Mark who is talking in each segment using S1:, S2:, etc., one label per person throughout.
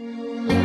S1: Used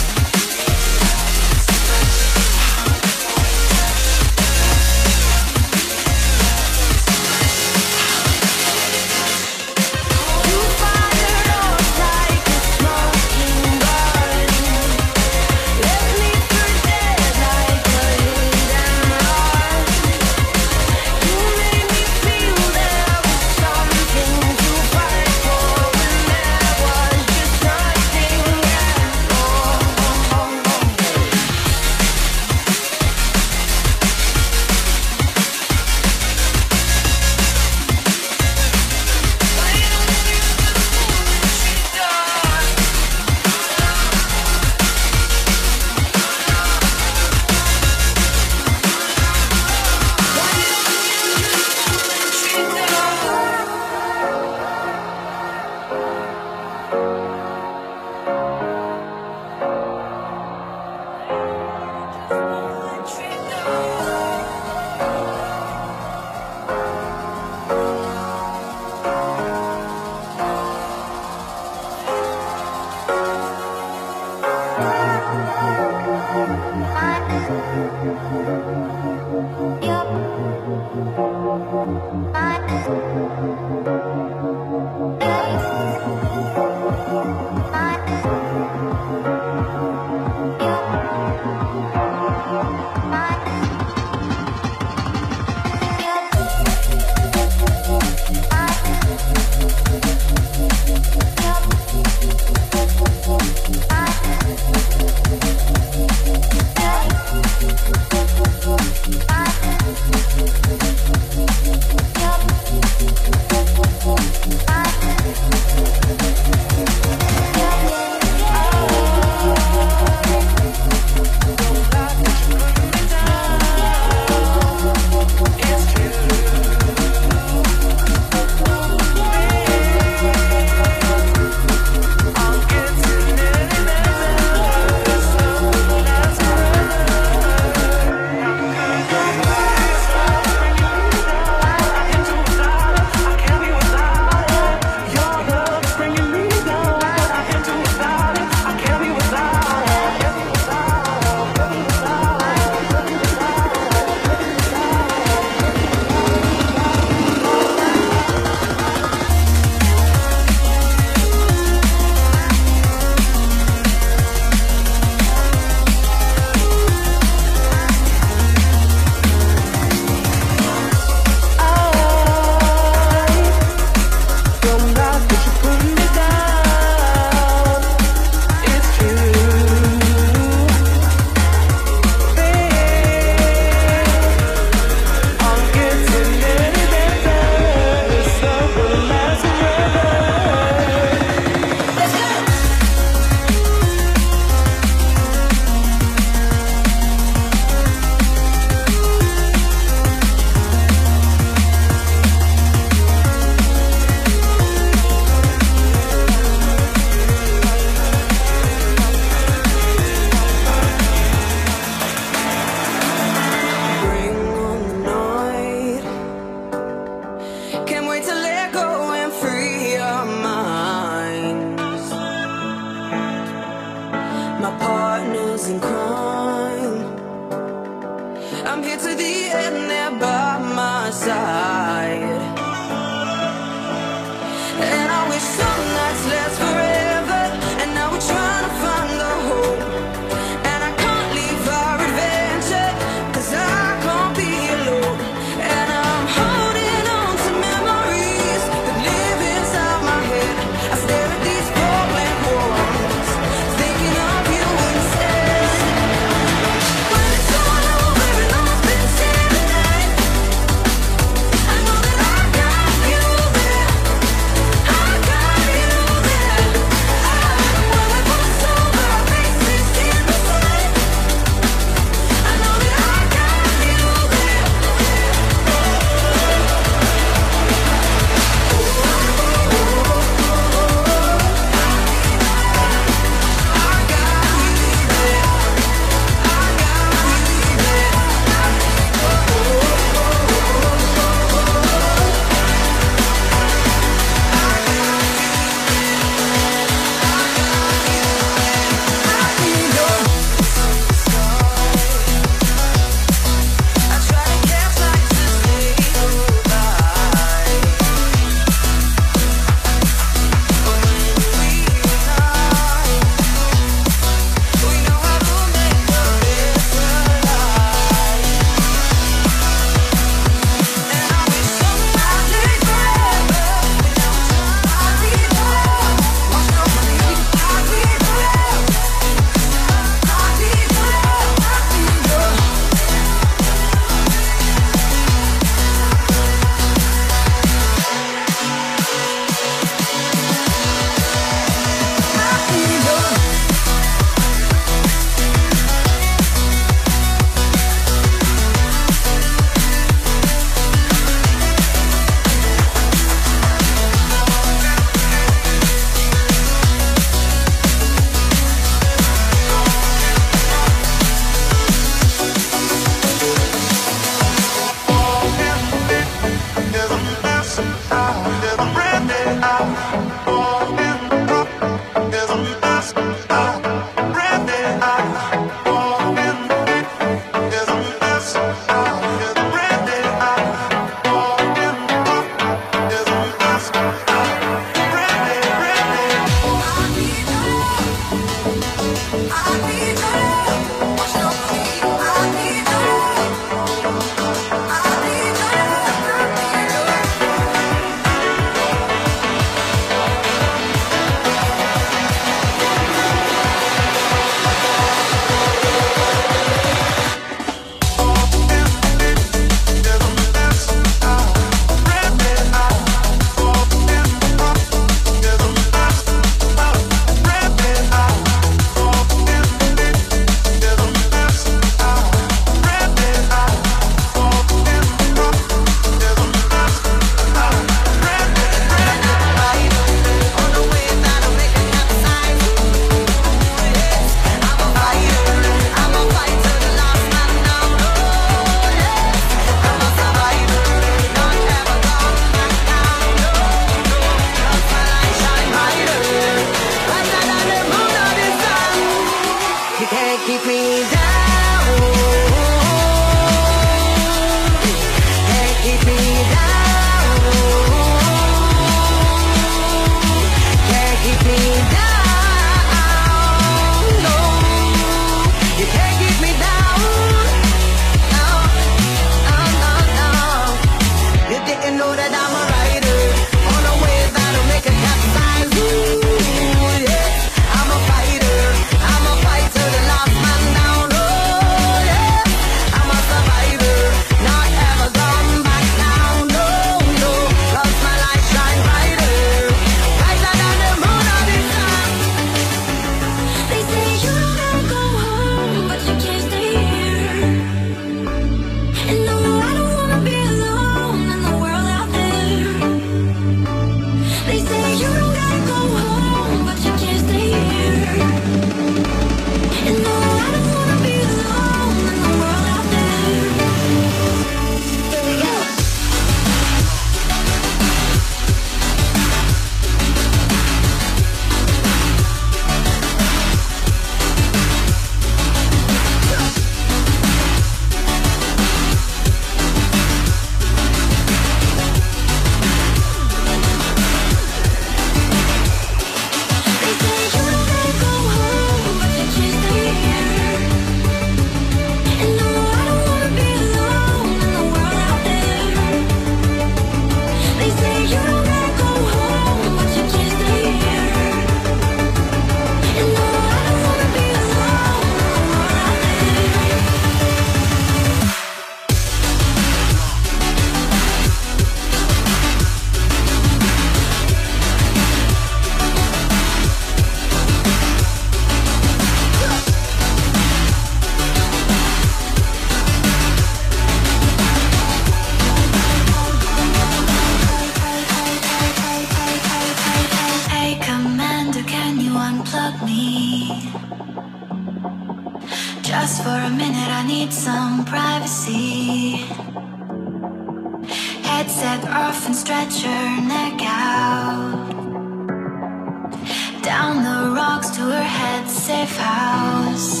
S2: Down the rocks to her head, safe house.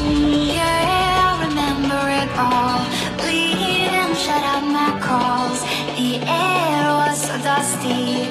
S2: Yeah, I'll remember it all. Bleeding, shut out my calls. The air was so dusty.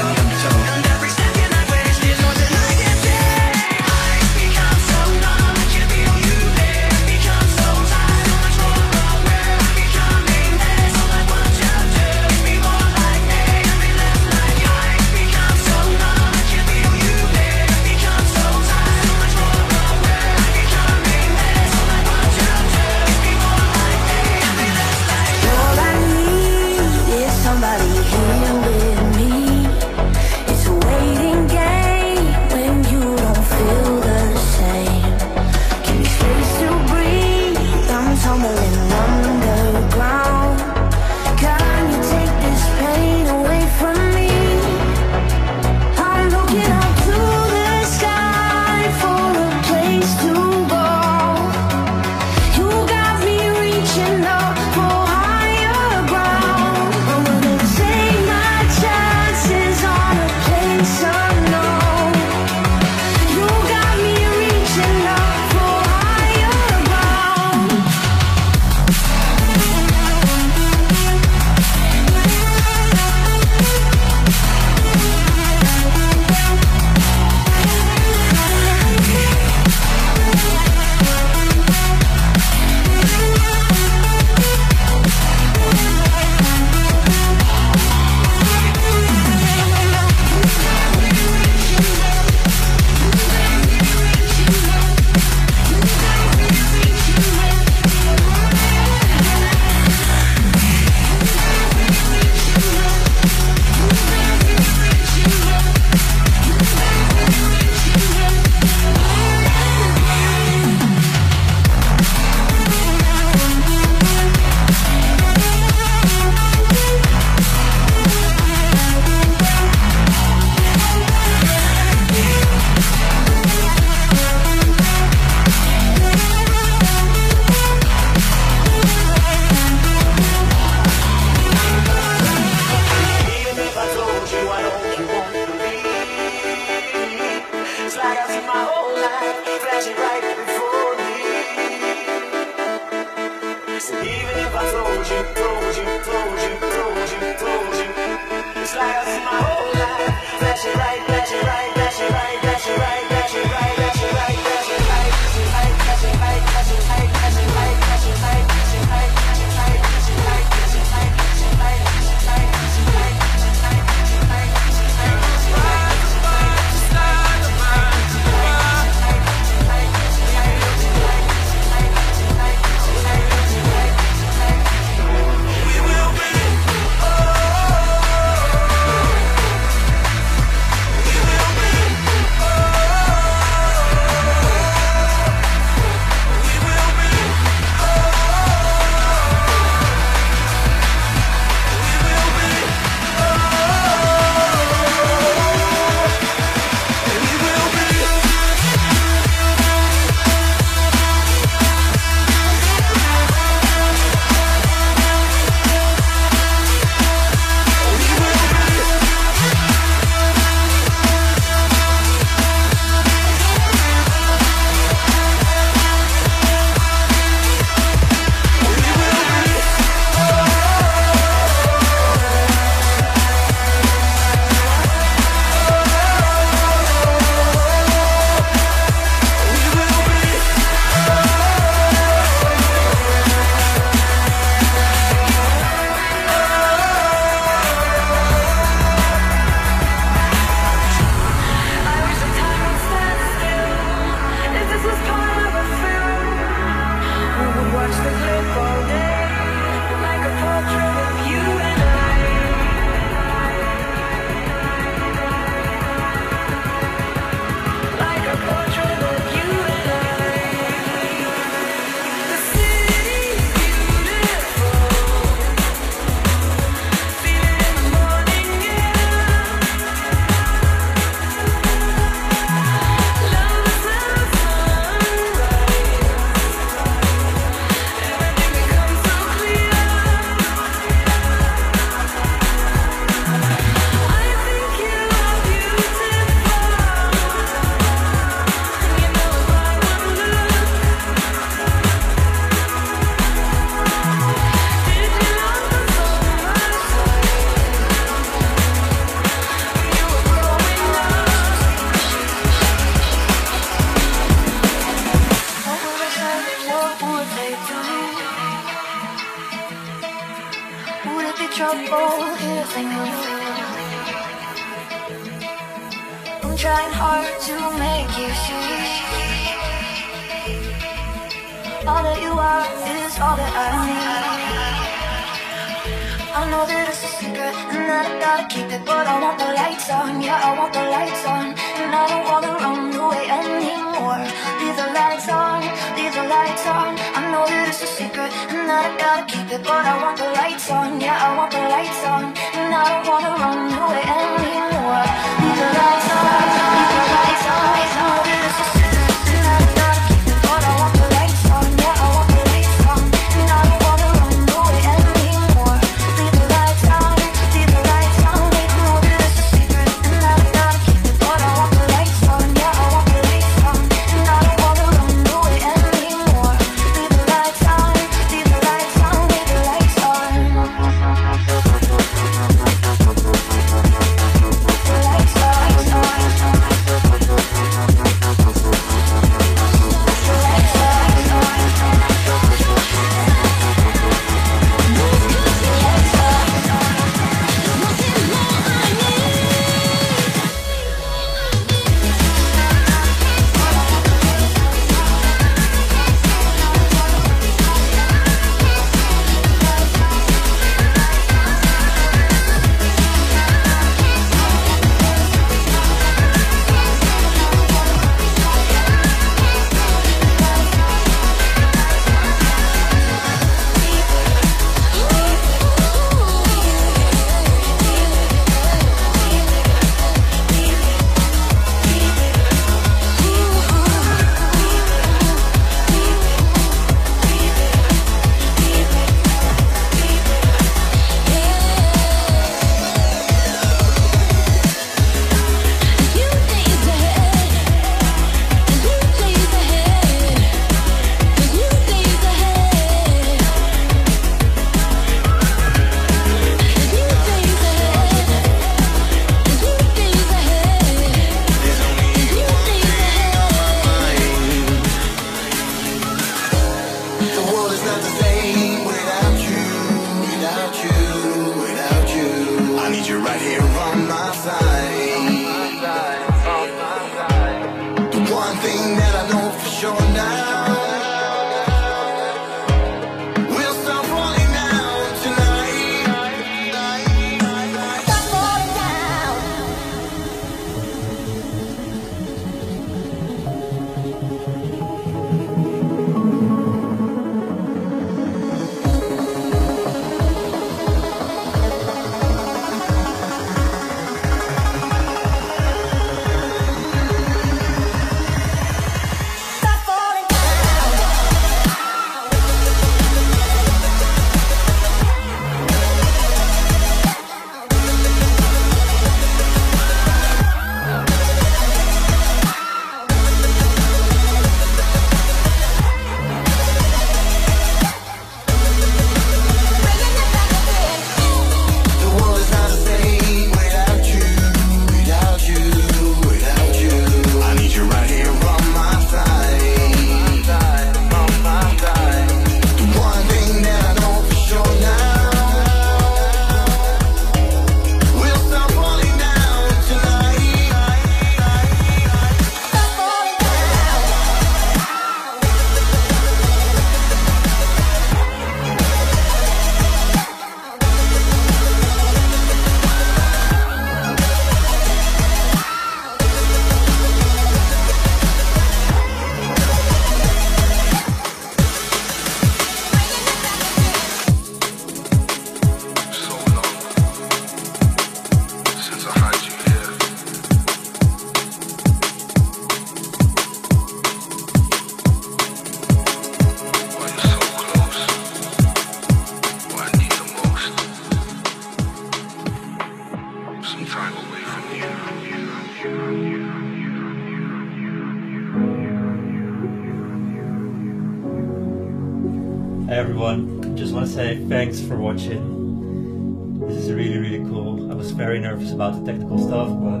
S3: Everyone, just want to say thanks for watching. This is really really cool. I was very nervous about the technical stuff, but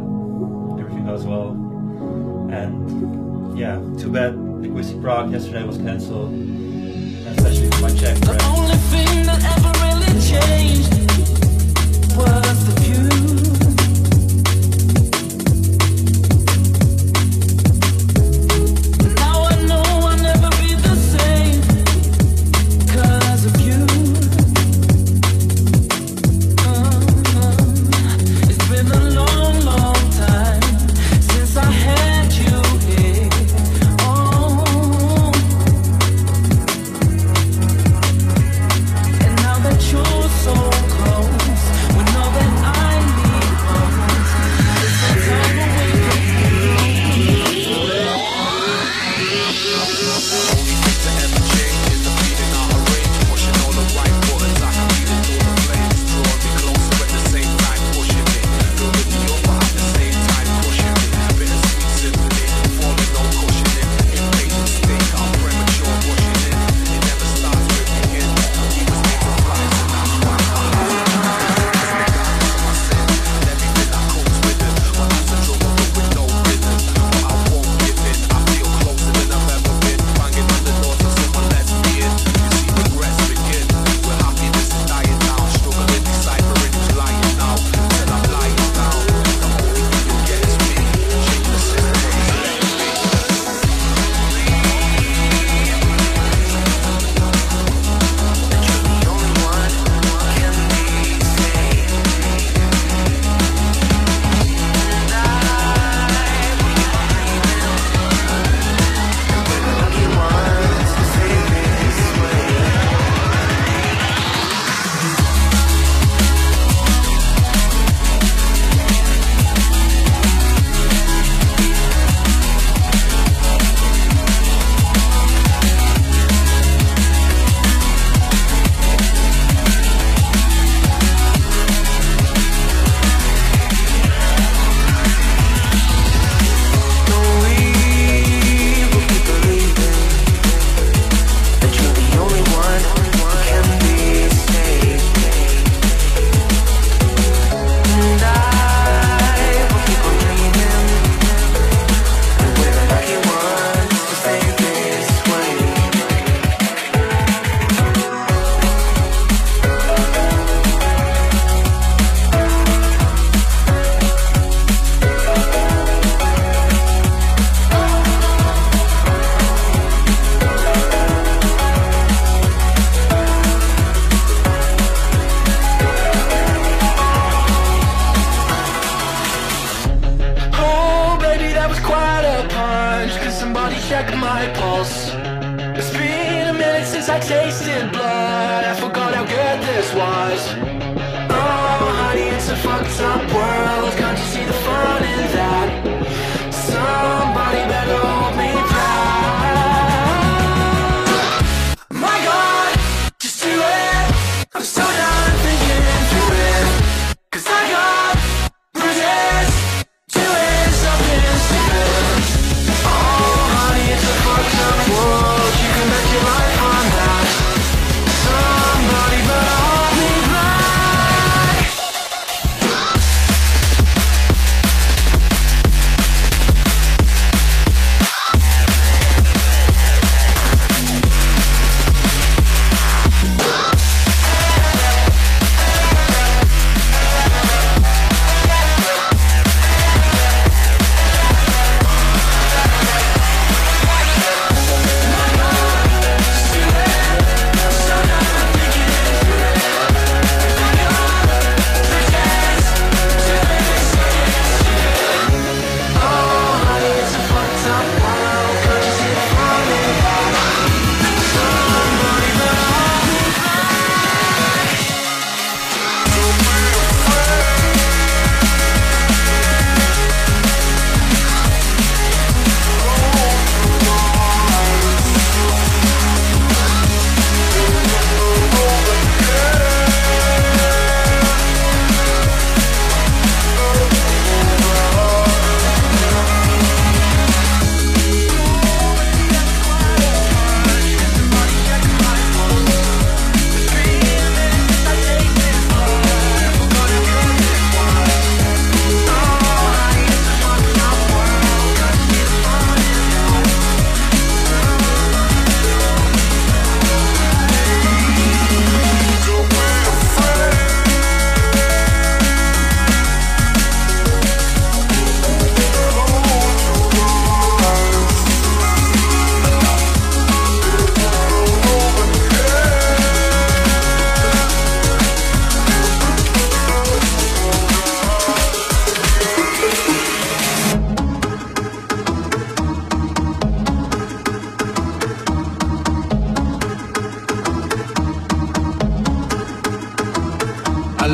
S3: everything goes well. And yeah, too bad the Quiz Prague yesterday was cancelled. Especially for my check.
S4: The only thing that ever really changed
S5: was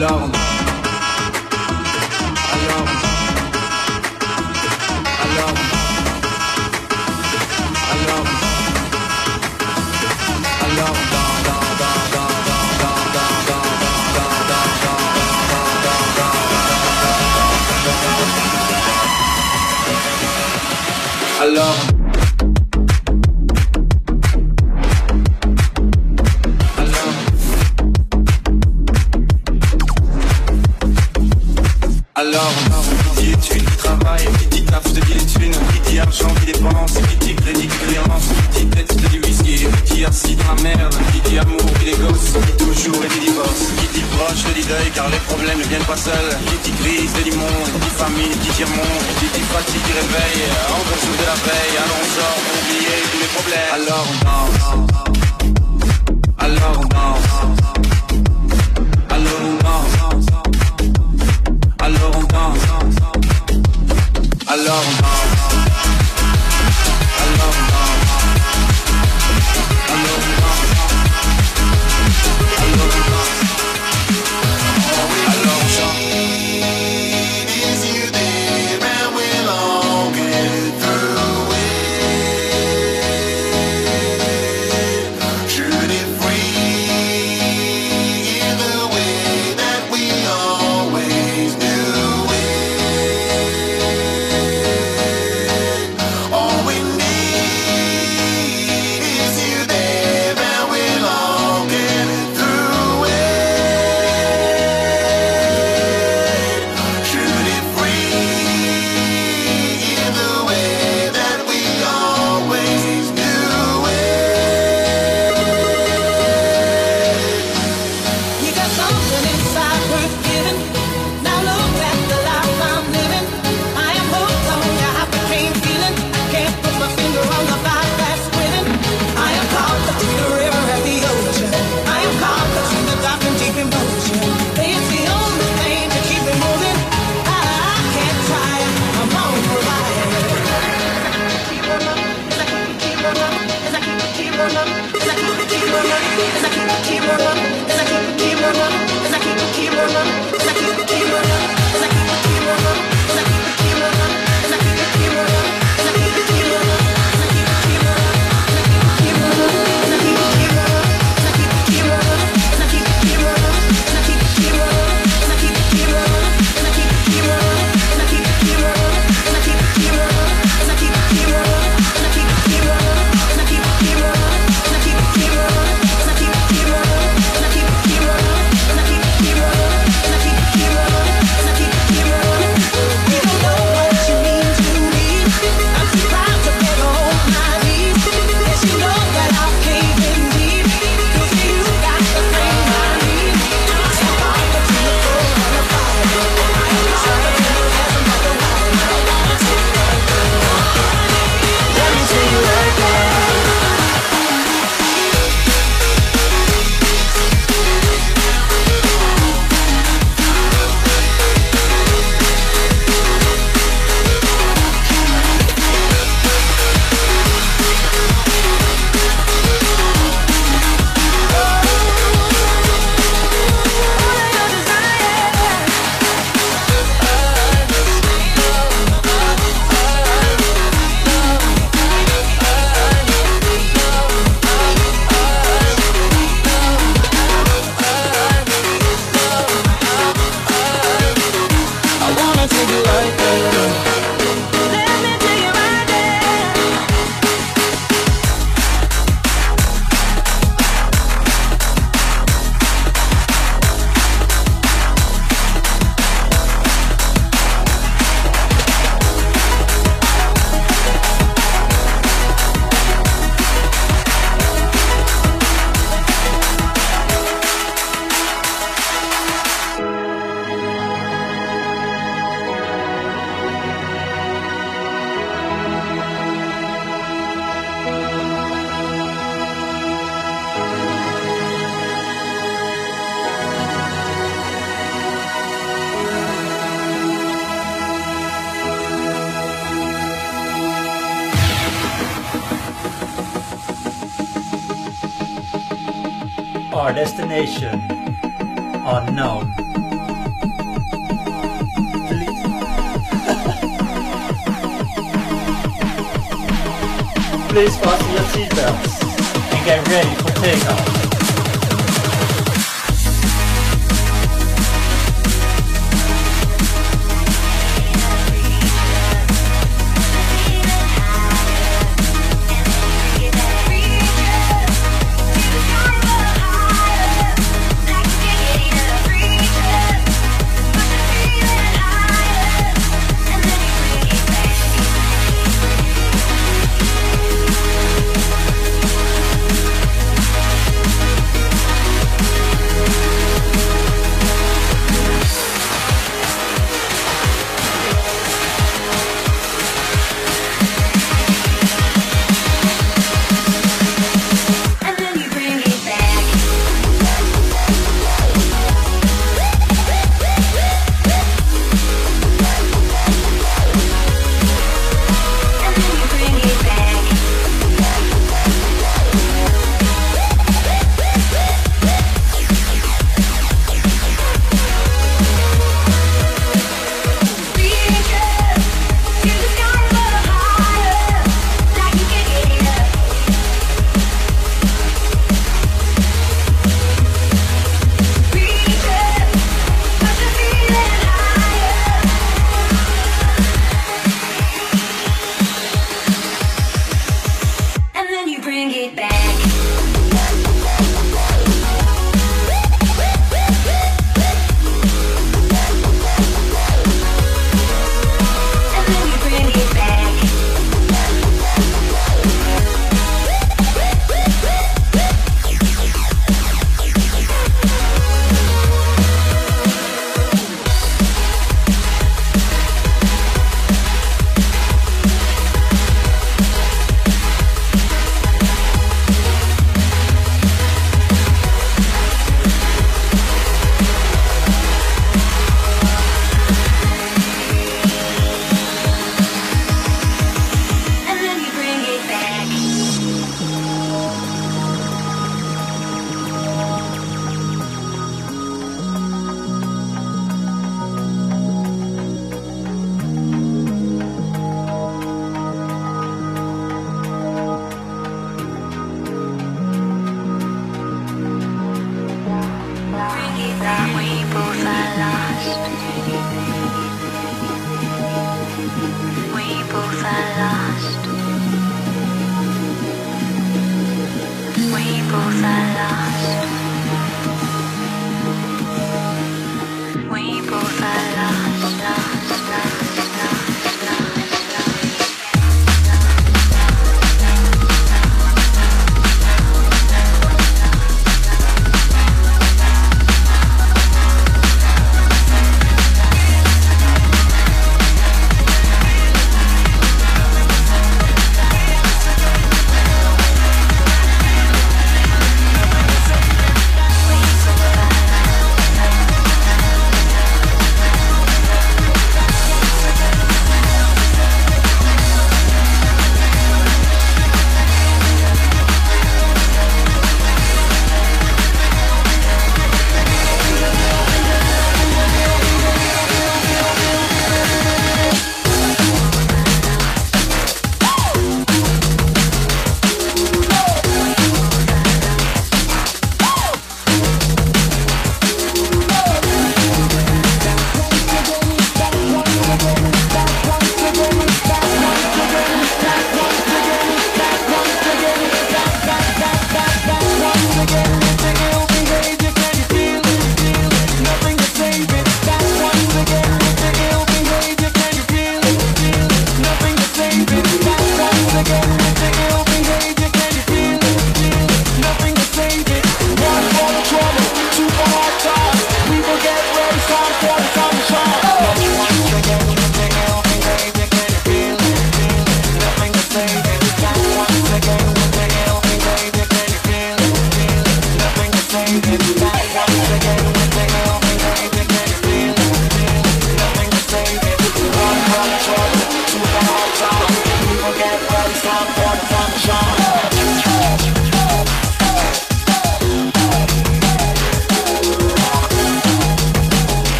S6: alone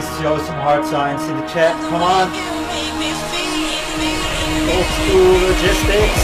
S6: please
S2: show some heart signs in the chat. Come on. Old school logistics.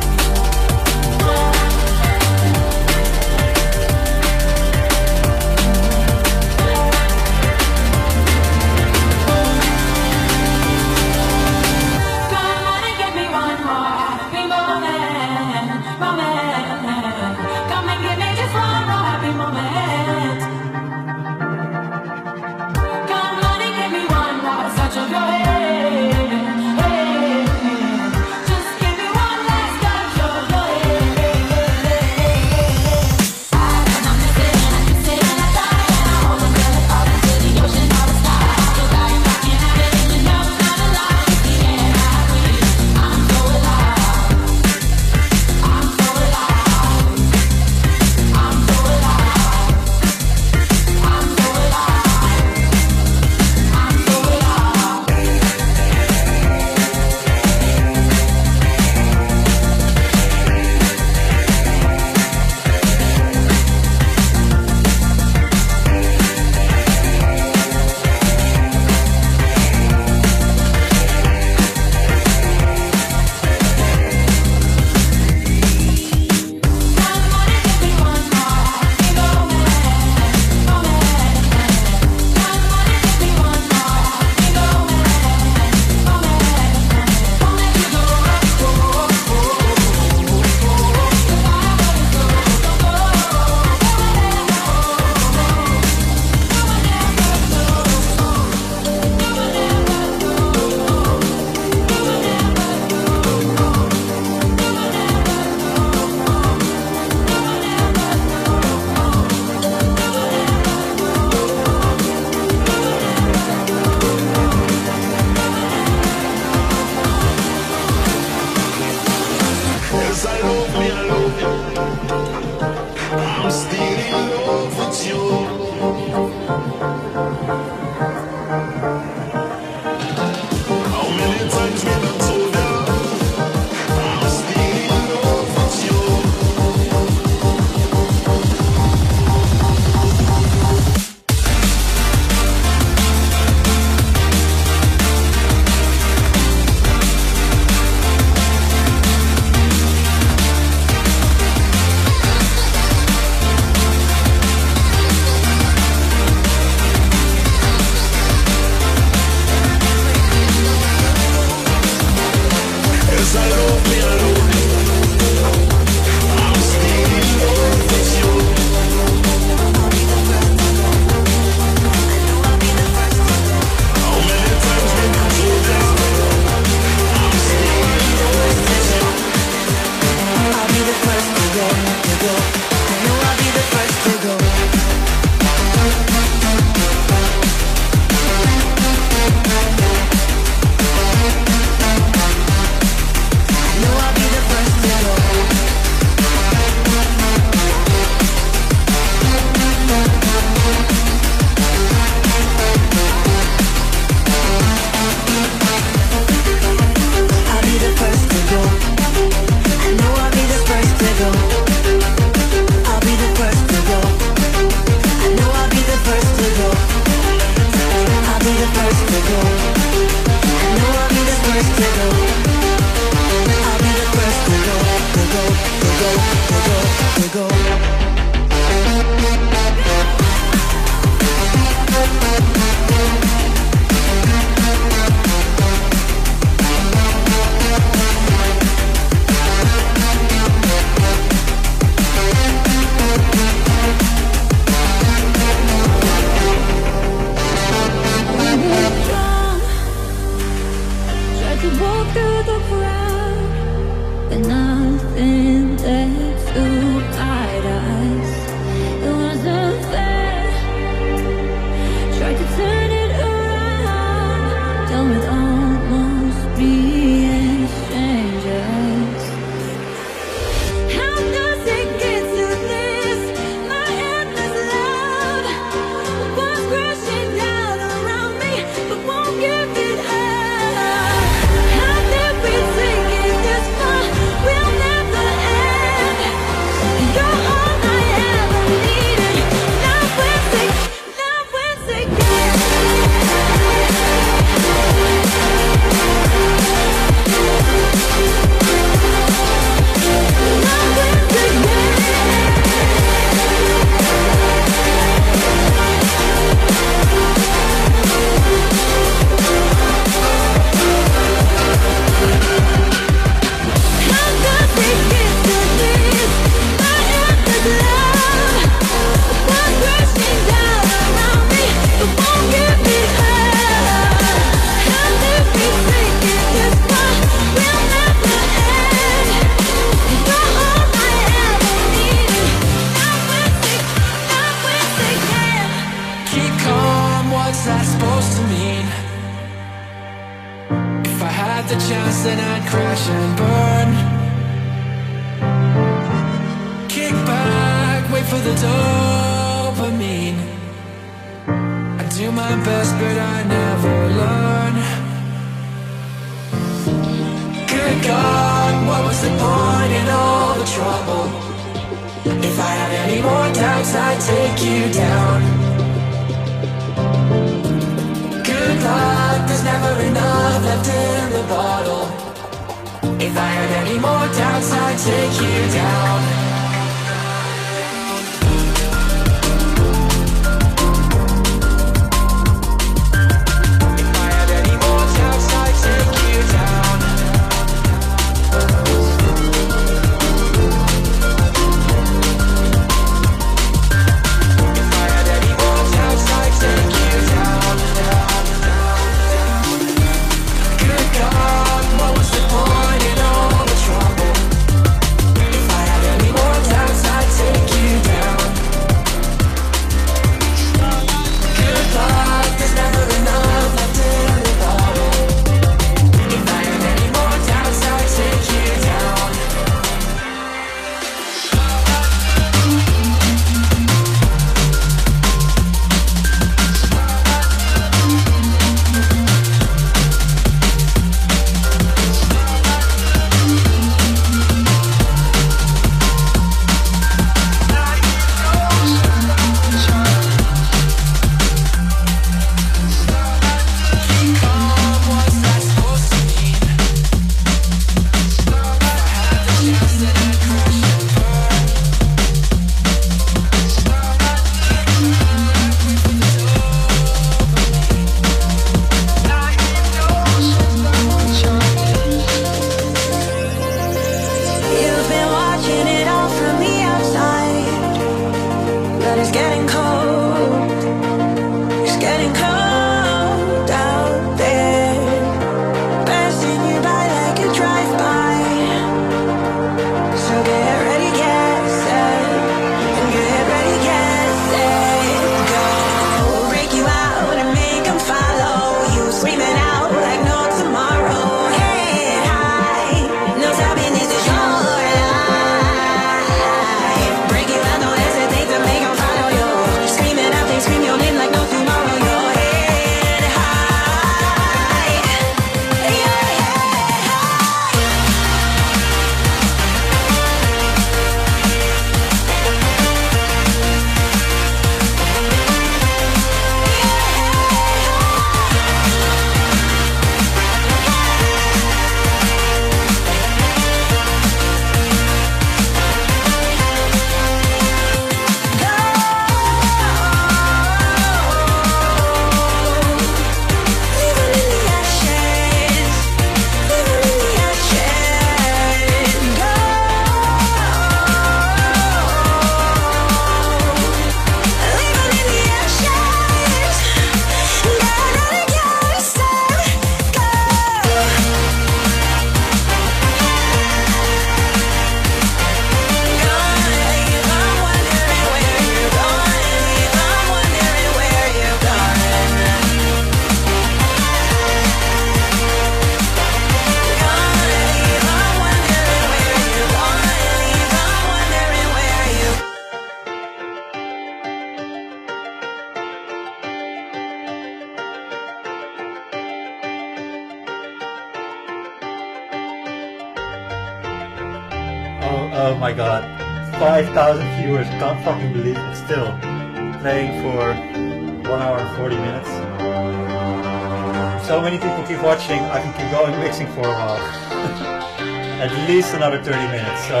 S7: keep
S8: watching,
S3: I can keep going mixing for a while. At least another 30 minutes, so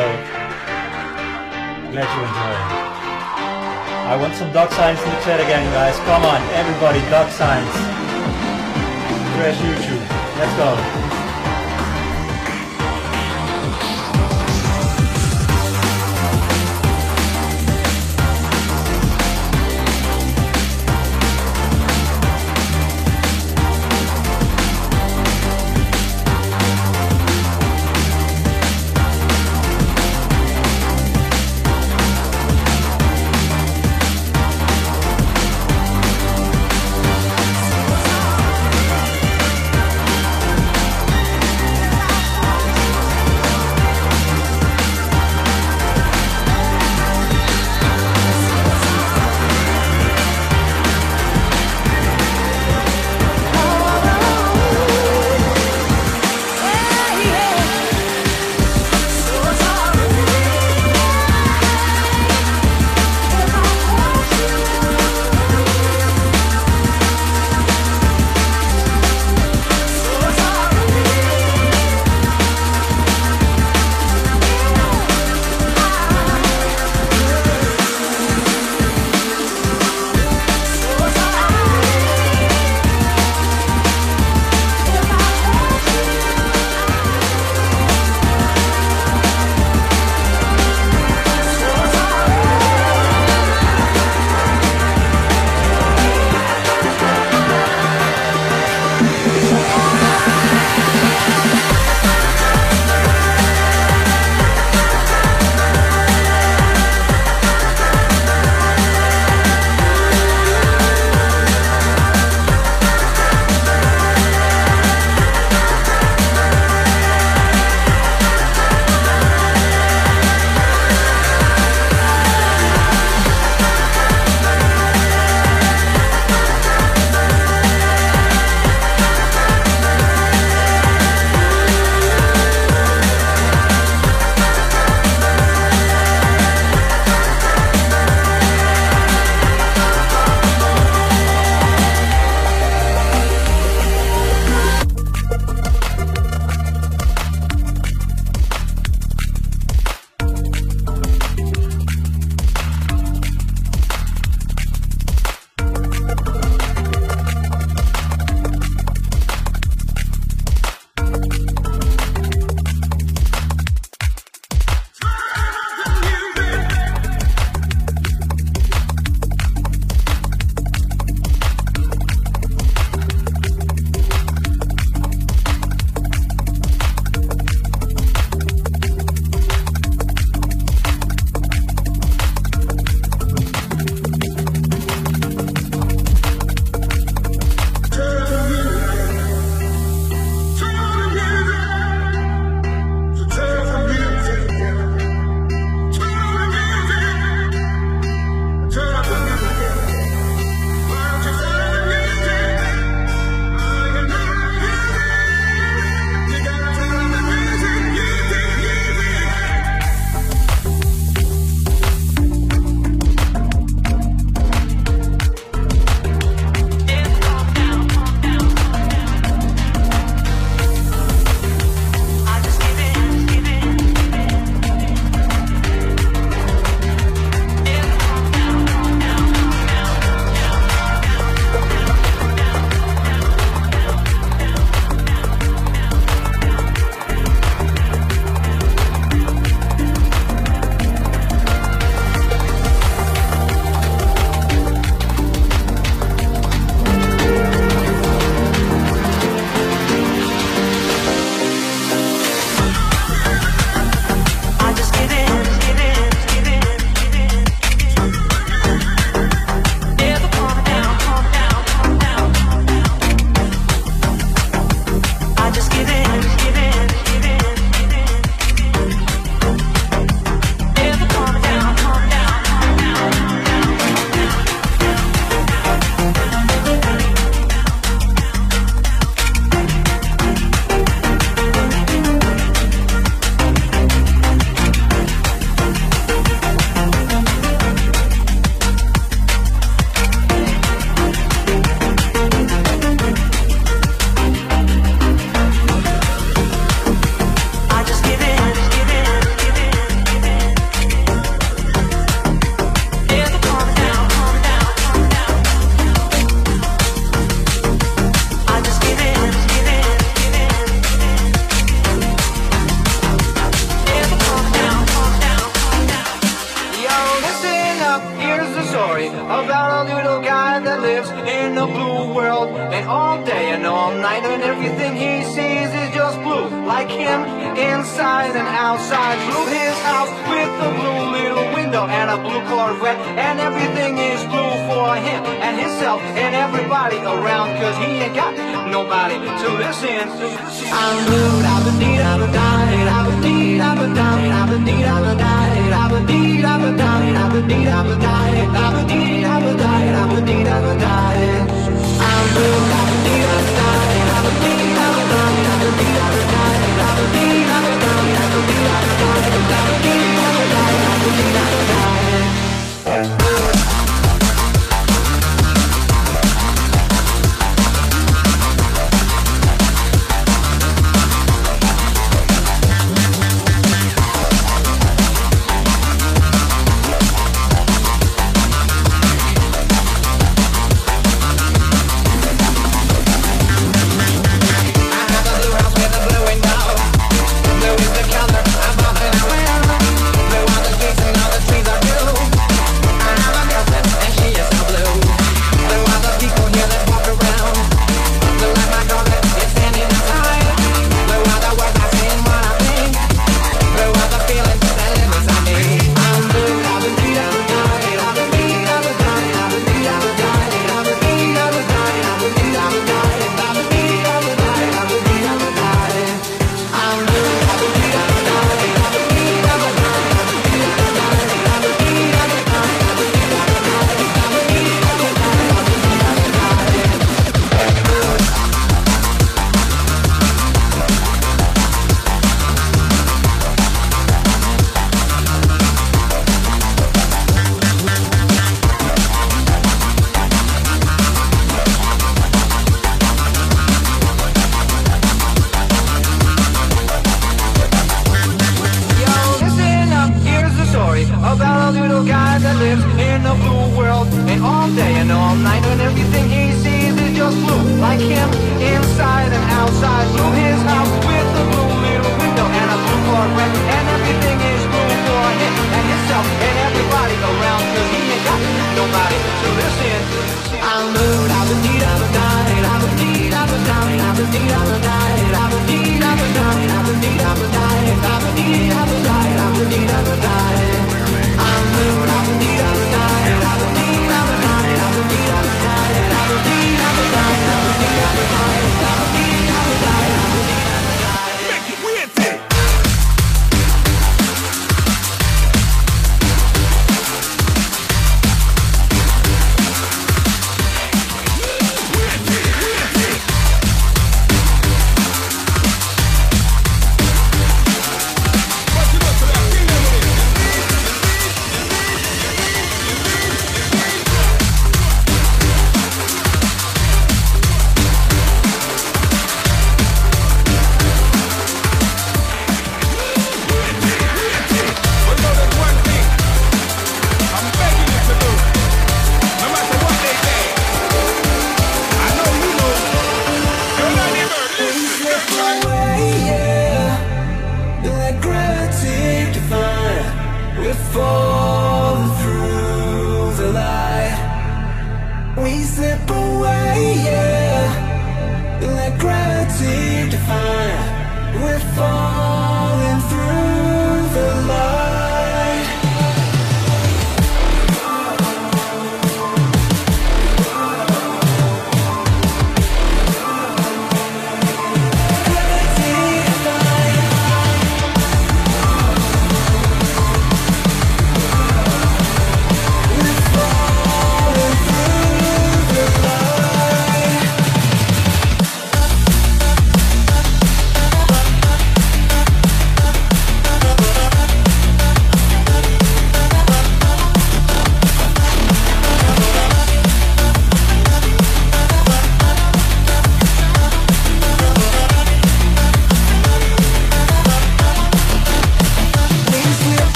S3: glad you enjoy. I want some dog signs in the chat again, guys. Come on, everybody, dog signs. Fresh YouTube. Let's go.
S9: outside, blue his house with a blue little window and a blue Corvette. And everything is blue for him and himself and everybody around, cause he ain't got nobody to listen. I'm blue, I'm a deed, I'm a dime, I'm a deed, I'm a dime, I'm a deed, I'm a dime, I'm a deed, I'm a dime, I'm a deed, I'm a dime, I'm a deed, I'm a dime, I'm a deed, I'm a dime. I'm blue, I'm a deed, I'm a dime, I'm a deed, I'm a Yeah.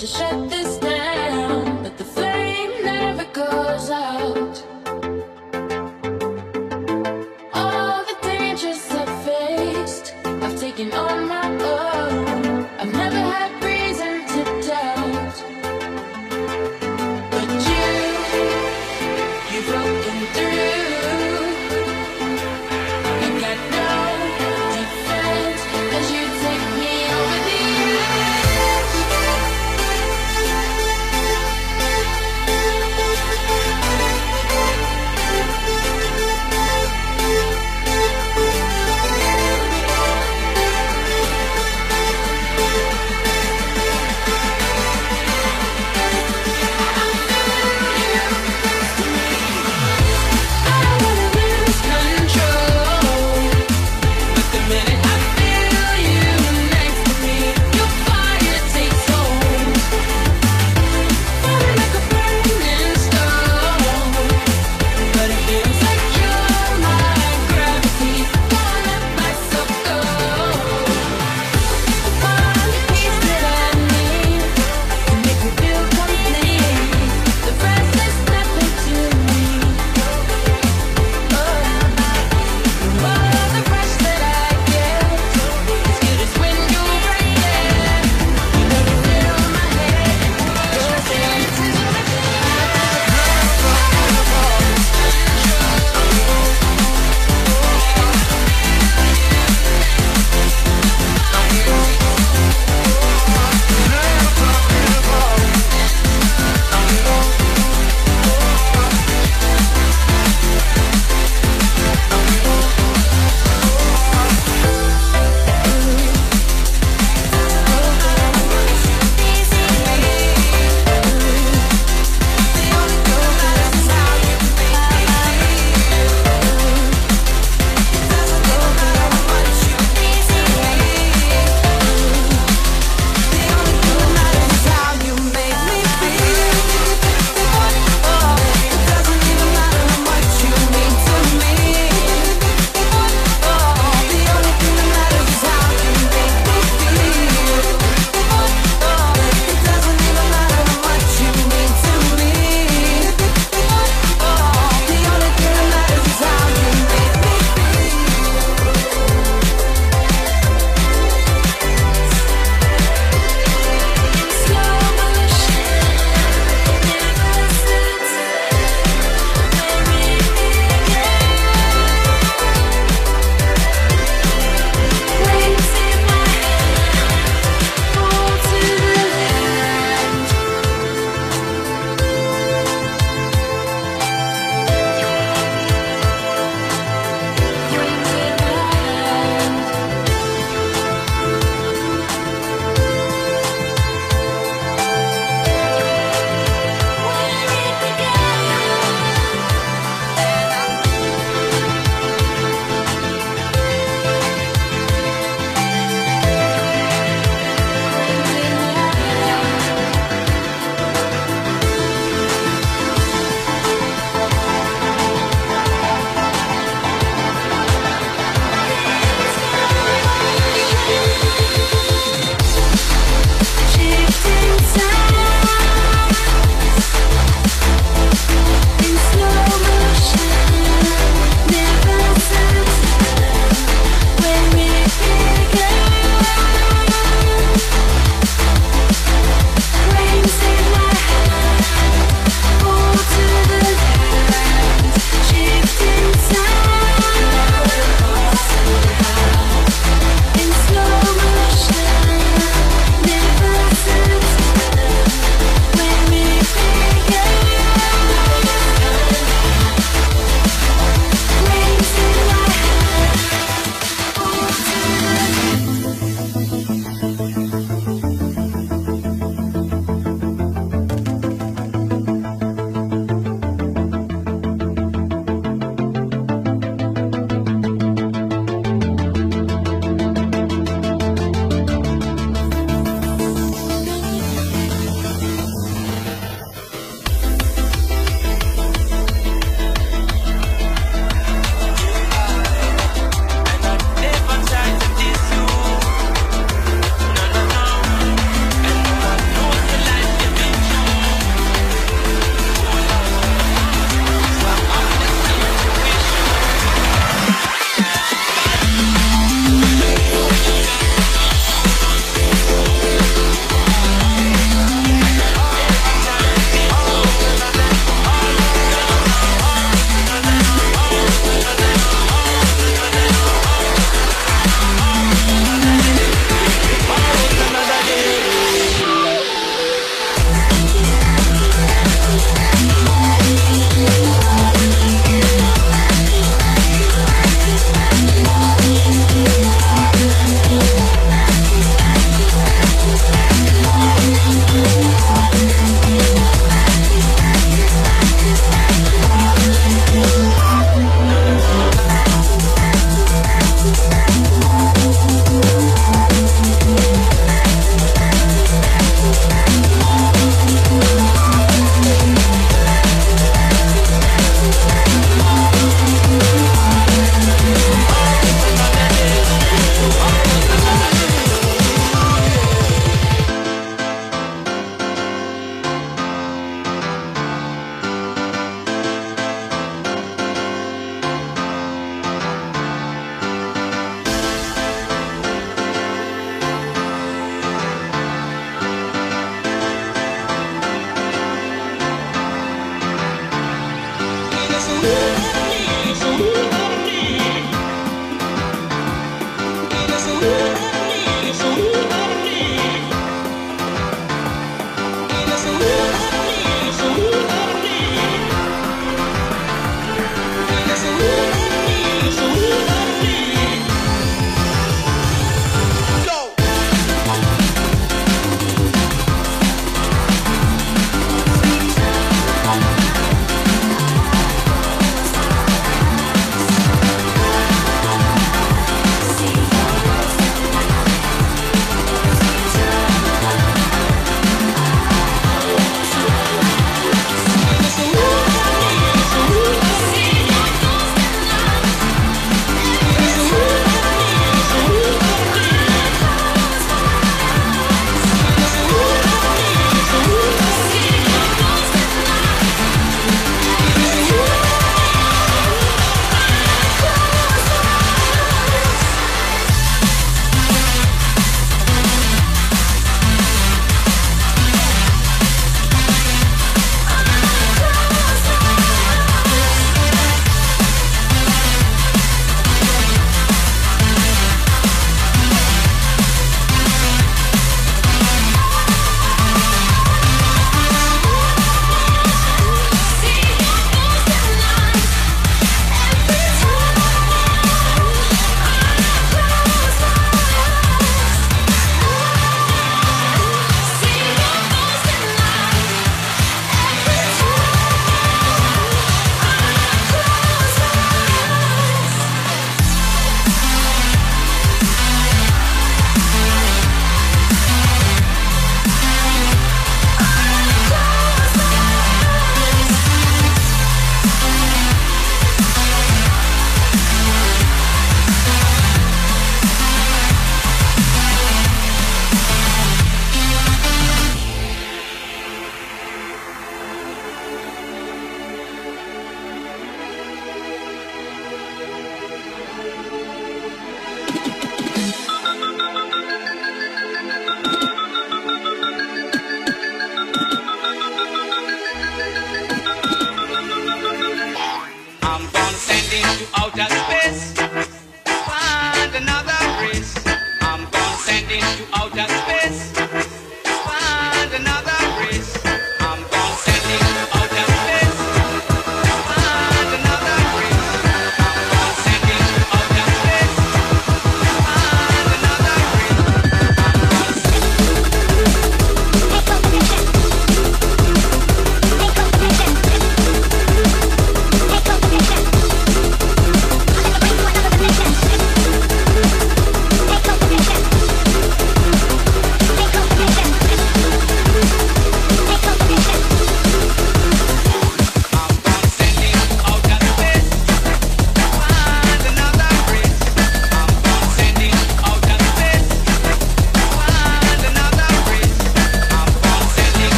S1: just shut this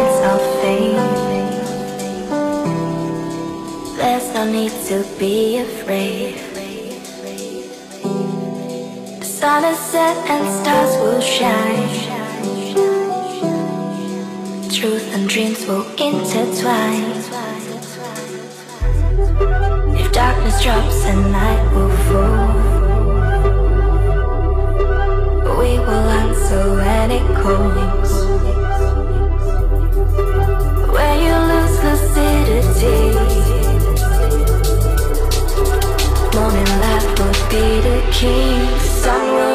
S2: lights are fading. There's no need to be afraid. The sun is set and stars will shine. Truth and dreams will intertwine. If darkness drops and night will fall. We will answer any calling Morning light would be the
S1: king. Sunrise.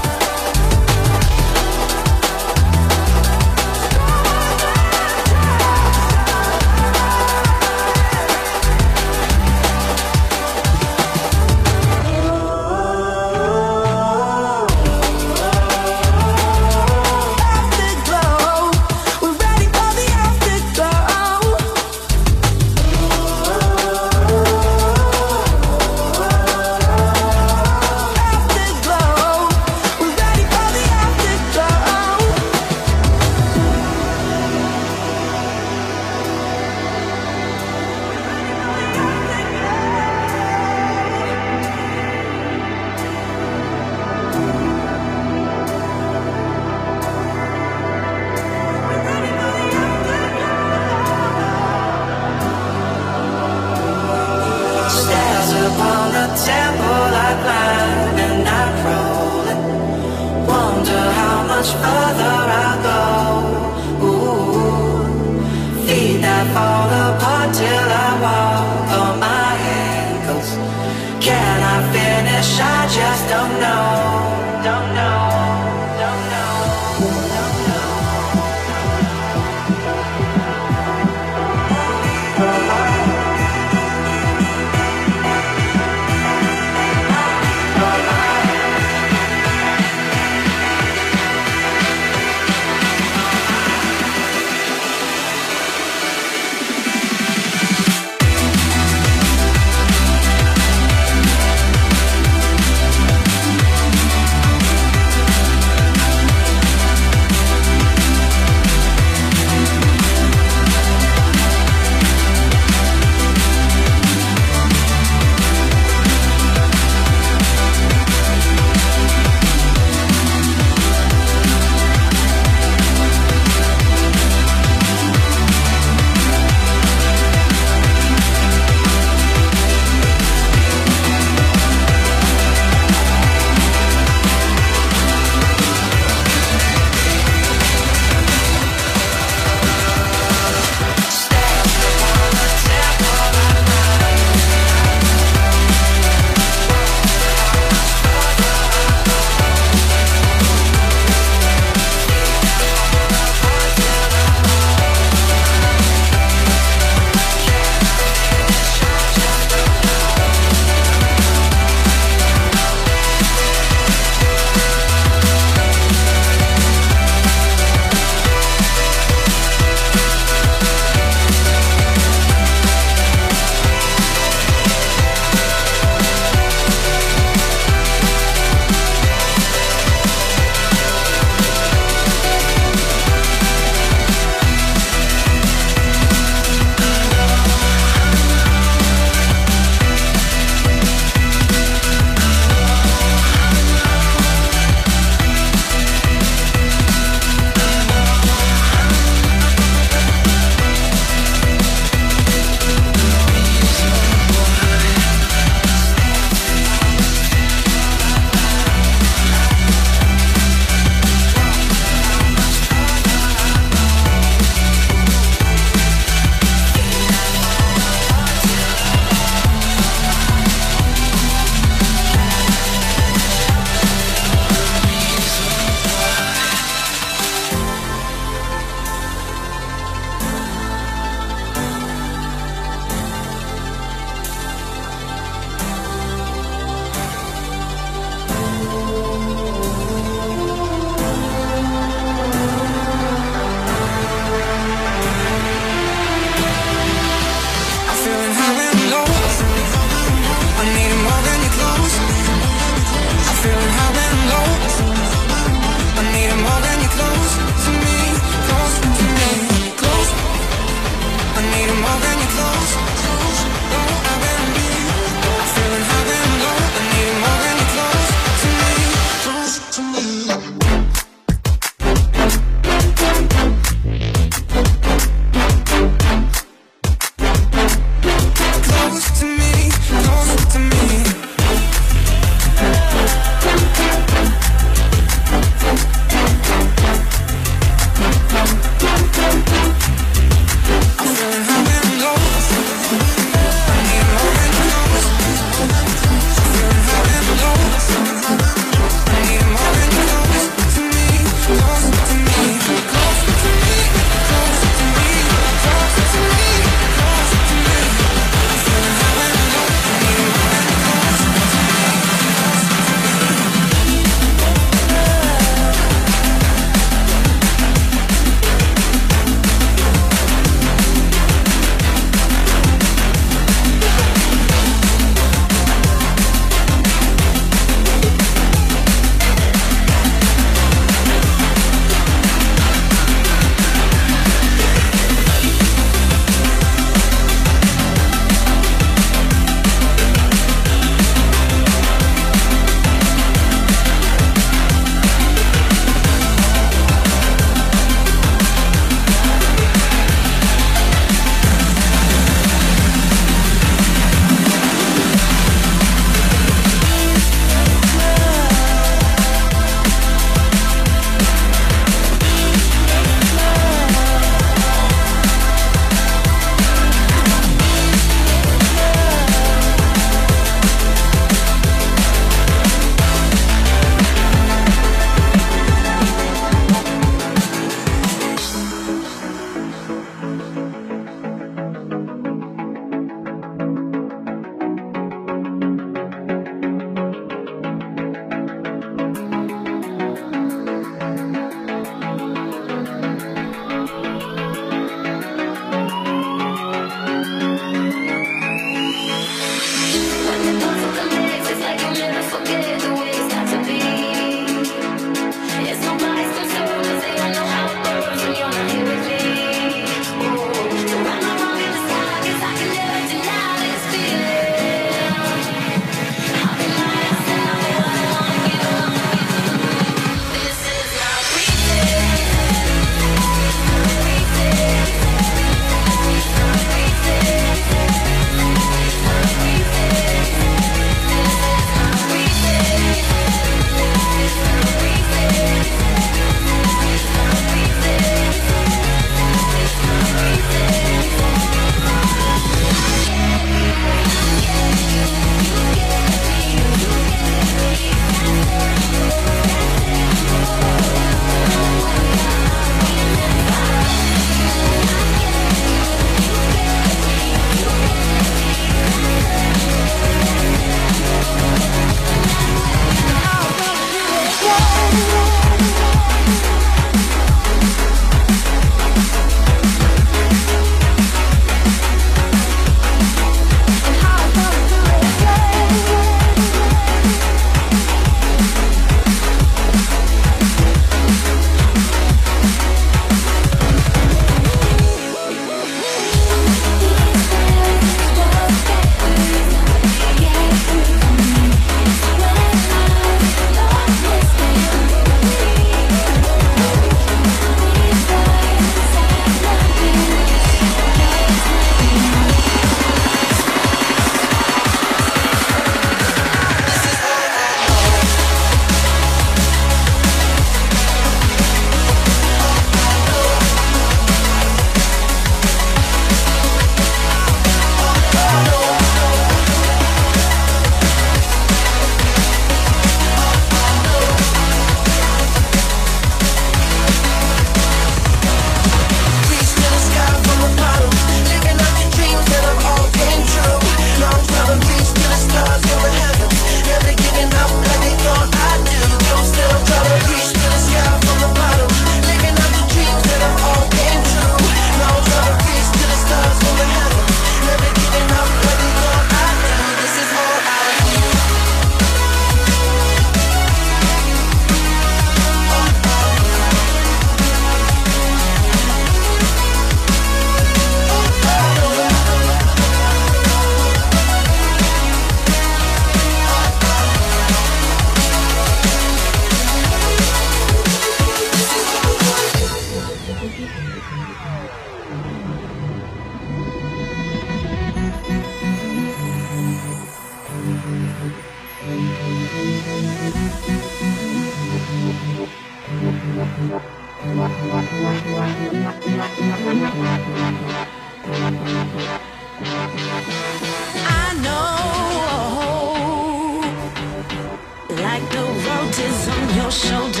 S1: 手的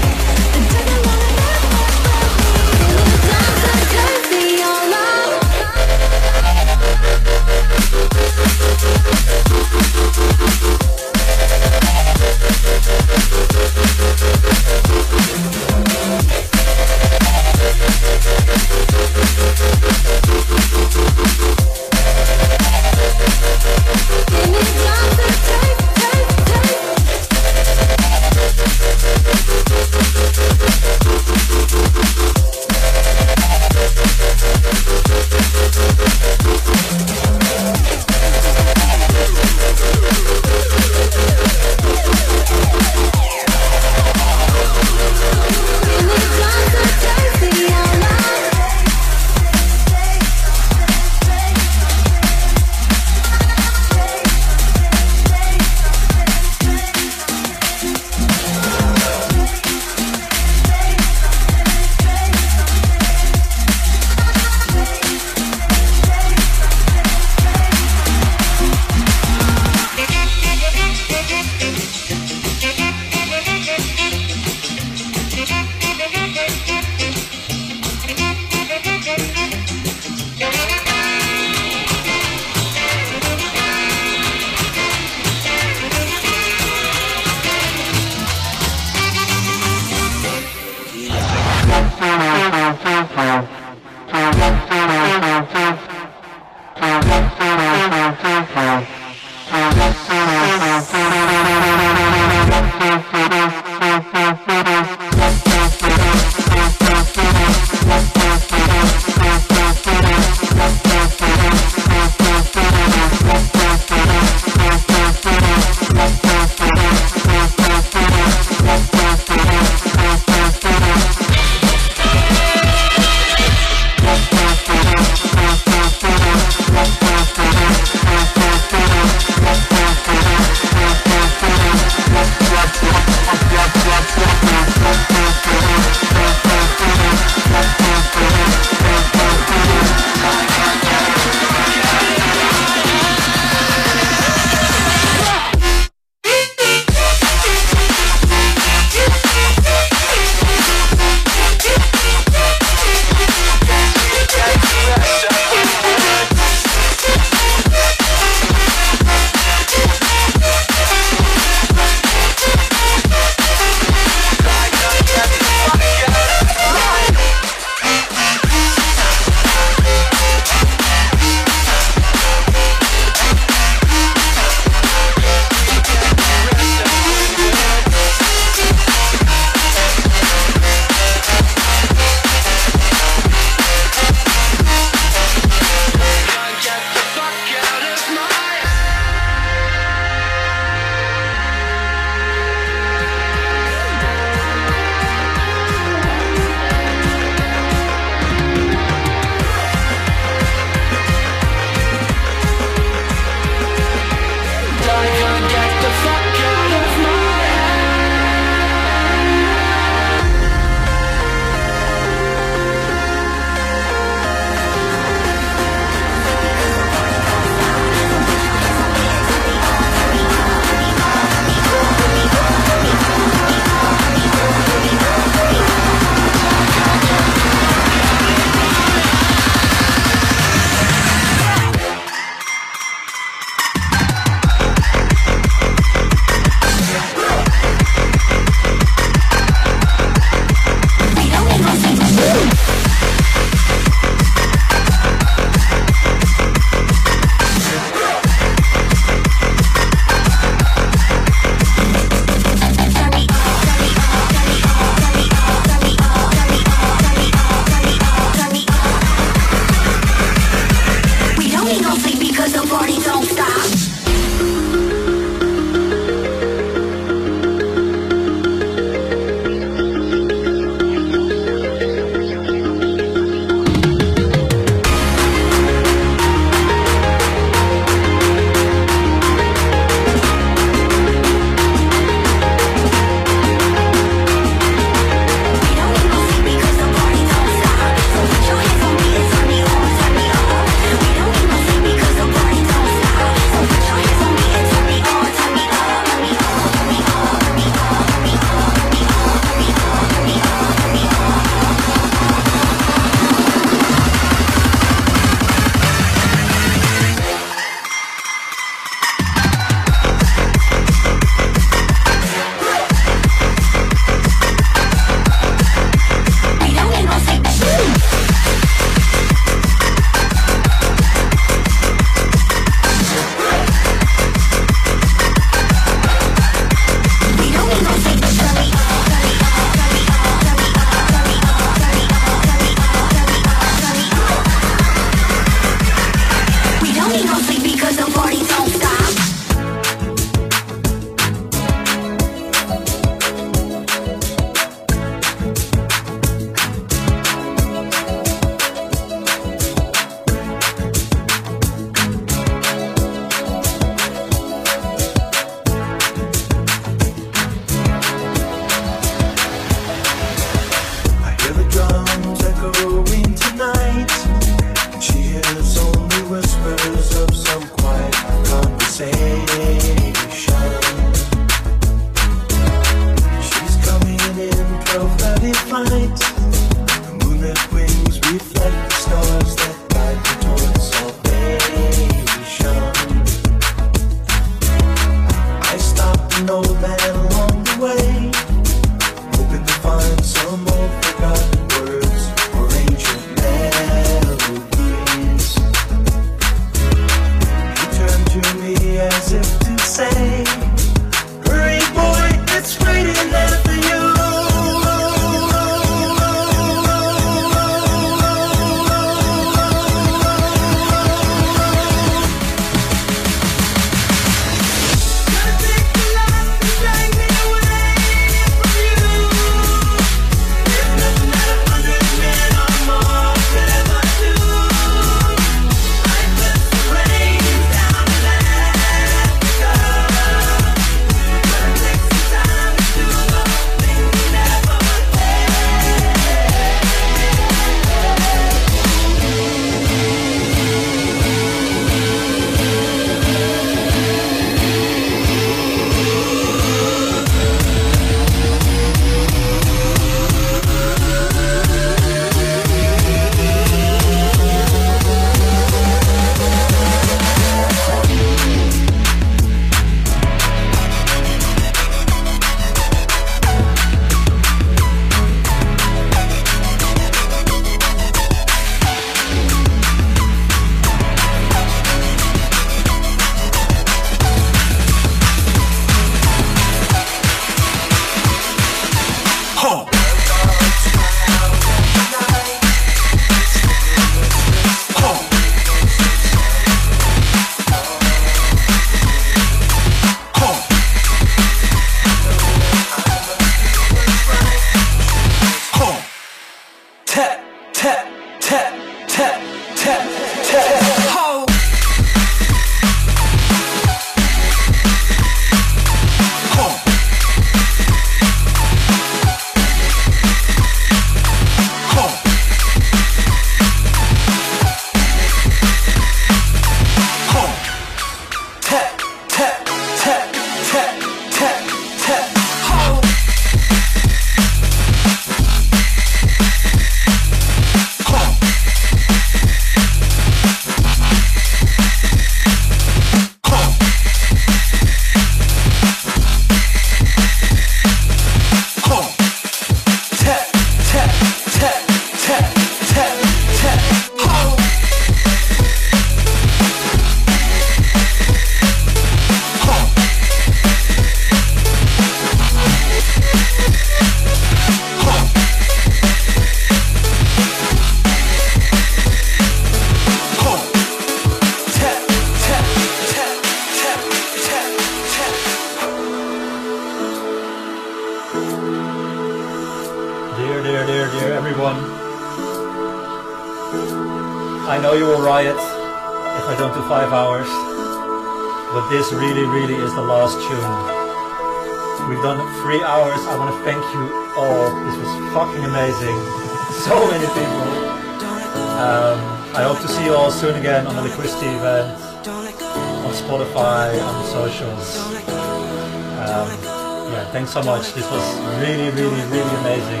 S1: much.
S10: This
S11: was
S3: really, really, really amazing.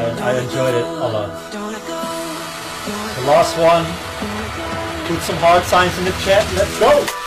S3: And I enjoyed it a lot. The last one. Put some hard signs in the chat. Let's go!